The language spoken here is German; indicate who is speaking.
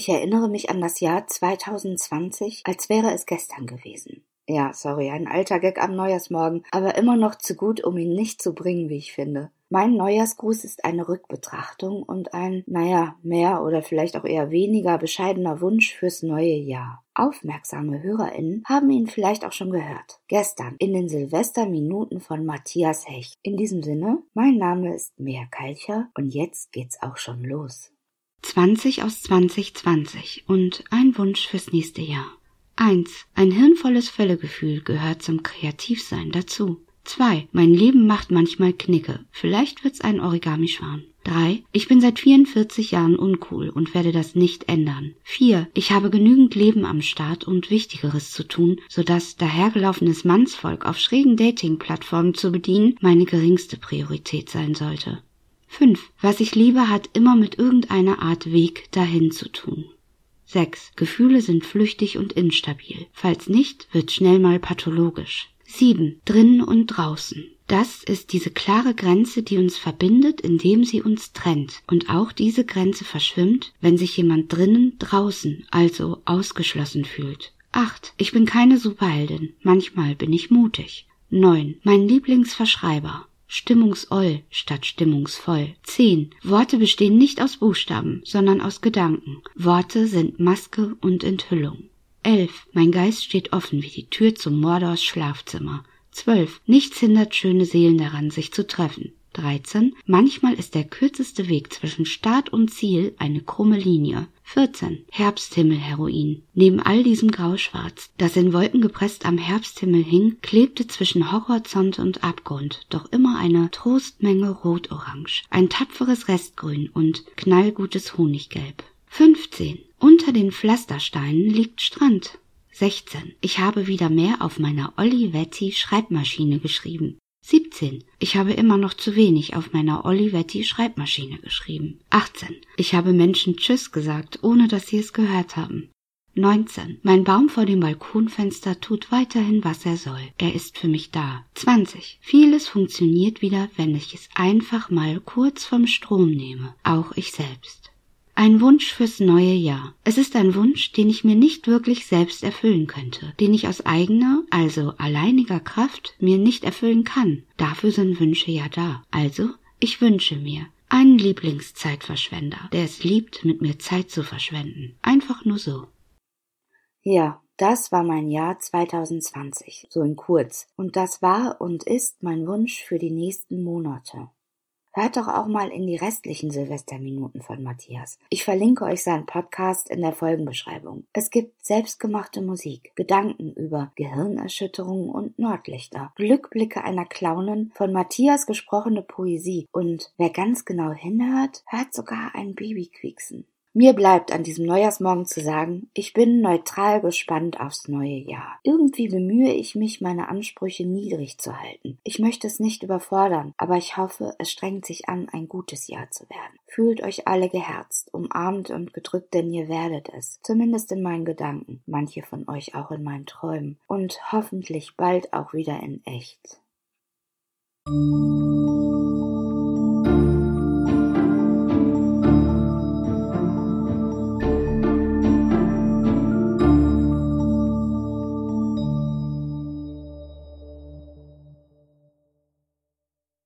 Speaker 1: Ich erinnere mich an das Jahr 2020, als wäre es gestern gewesen. Ja, sorry, ein alter Gag am Neujahrsmorgen, aber immer noch zu gut, um ihn nicht zu bringen, wie ich finde. Mein Neujahrsgruß ist eine Rückbetrachtung und ein, naja, mehr oder vielleicht auch eher weniger bescheidener Wunsch fürs neue Jahr. Aufmerksame HörerInnen haben ihn vielleicht auch schon gehört. Gestern in den Silvesterminuten von Matthias Hecht. In diesem Sinne, mein Name ist Mea Kalcher und jetzt geht's auch schon los.
Speaker 2: 20 aus 2020 und ein Wunsch fürs nächste Jahr. 1. Ein hirnvolles Völlegefühl gehört zum Kreativsein dazu. 2. Mein Leben macht manchmal Knicke. Vielleicht wird's ein Origami-Schwan. 3. Ich bin seit 44 Jahren uncool und werde das nicht ändern. 4. Ich habe genügend Leben am Start und Wichtigeres zu tun, sodass dahergelaufenes Mannsvolk auf schrägen Dating-Plattformen zu bedienen meine geringste Priorität sein sollte. 5. Was ich liebe, hat immer mit irgendeiner Art Weg dahin zu tun. 6. Gefühle sind flüchtig und instabil. Falls nicht, wird schnell mal pathologisch. 7. Drinnen und draußen. Das ist diese klare Grenze, die uns verbindet, indem sie uns trennt. Und auch diese Grenze verschwimmt, wenn sich jemand drinnen, draußen, also ausgeschlossen fühlt. 8. Ich bin keine Superheldin. Manchmal bin ich mutig. 9. Mein Lieblingsverschreiber stimmungsoll statt stimmungsvoll. 10. Worte bestehen nicht aus Buchstaben, sondern aus Gedanken. Worte sind Maske und Enthüllung. 11. Mein Geist steht offen wie die Tür zum Mordors Schlafzimmer. 12. Nichts hindert schöne Seelen daran, sich zu treffen. 13. Manchmal ist der kürzeste Weg zwischen Start und Ziel eine krumme Linie. 14. Herbsthimmelheroin. Neben all diesem Grauschwarz, das in Wolken gepresst am Herbsthimmel hing, klebte zwischen Horizont und Abgrund doch immer eine Trostmenge Rot-Orange, ein tapferes Restgrün und knallgutes Honiggelb. 15. Unter den Pflastersteinen liegt Strand. 16. Ich habe wieder mehr auf meiner Olivetti Schreibmaschine geschrieben. 17. Ich habe immer noch zu wenig auf meiner Olivetti Schreibmaschine geschrieben. 18. Ich habe Menschen Tschüss gesagt, ohne dass sie es gehört haben. 19. Mein Baum vor dem Balkonfenster tut weiterhin, was er soll. Er ist für mich da. 20. Vieles funktioniert wieder, wenn ich es einfach mal kurz vom Strom nehme. Auch ich selbst. Ein Wunsch fürs neue Jahr. Es ist ein Wunsch, den ich mir nicht wirklich selbst erfüllen könnte, den ich aus eigener, also alleiniger Kraft mir nicht erfüllen kann. Dafür sind Wünsche ja da. Also, ich wünsche mir einen Lieblingszeitverschwender, der es liebt, mit mir Zeit zu verschwenden. Einfach nur so.
Speaker 1: Ja, das war mein Jahr 2020, so in kurz. Und das war und ist mein Wunsch für die nächsten Monate. Hört doch auch mal in die restlichen Silvesterminuten von Matthias. Ich verlinke euch seinen Podcast in der Folgenbeschreibung. Es gibt selbstgemachte Musik, Gedanken über Gehirnerschütterungen und Nordlichter, Glückblicke einer Clownin, von Matthias gesprochene Poesie und wer ganz genau hinhört, hört sogar ein Baby quieksen. Mir bleibt an diesem Neujahrsmorgen zu sagen, ich bin neutral gespannt aufs neue Jahr. Irgendwie bemühe ich mich, meine Ansprüche niedrig zu halten. Ich möchte es nicht überfordern, aber ich hoffe, es strengt sich an, ein gutes Jahr zu werden. Fühlt euch alle geherzt, umarmt und gedrückt, denn ihr werdet es. Zumindest in meinen Gedanken, manche von euch auch in meinen Träumen und hoffentlich bald auch wieder in echt.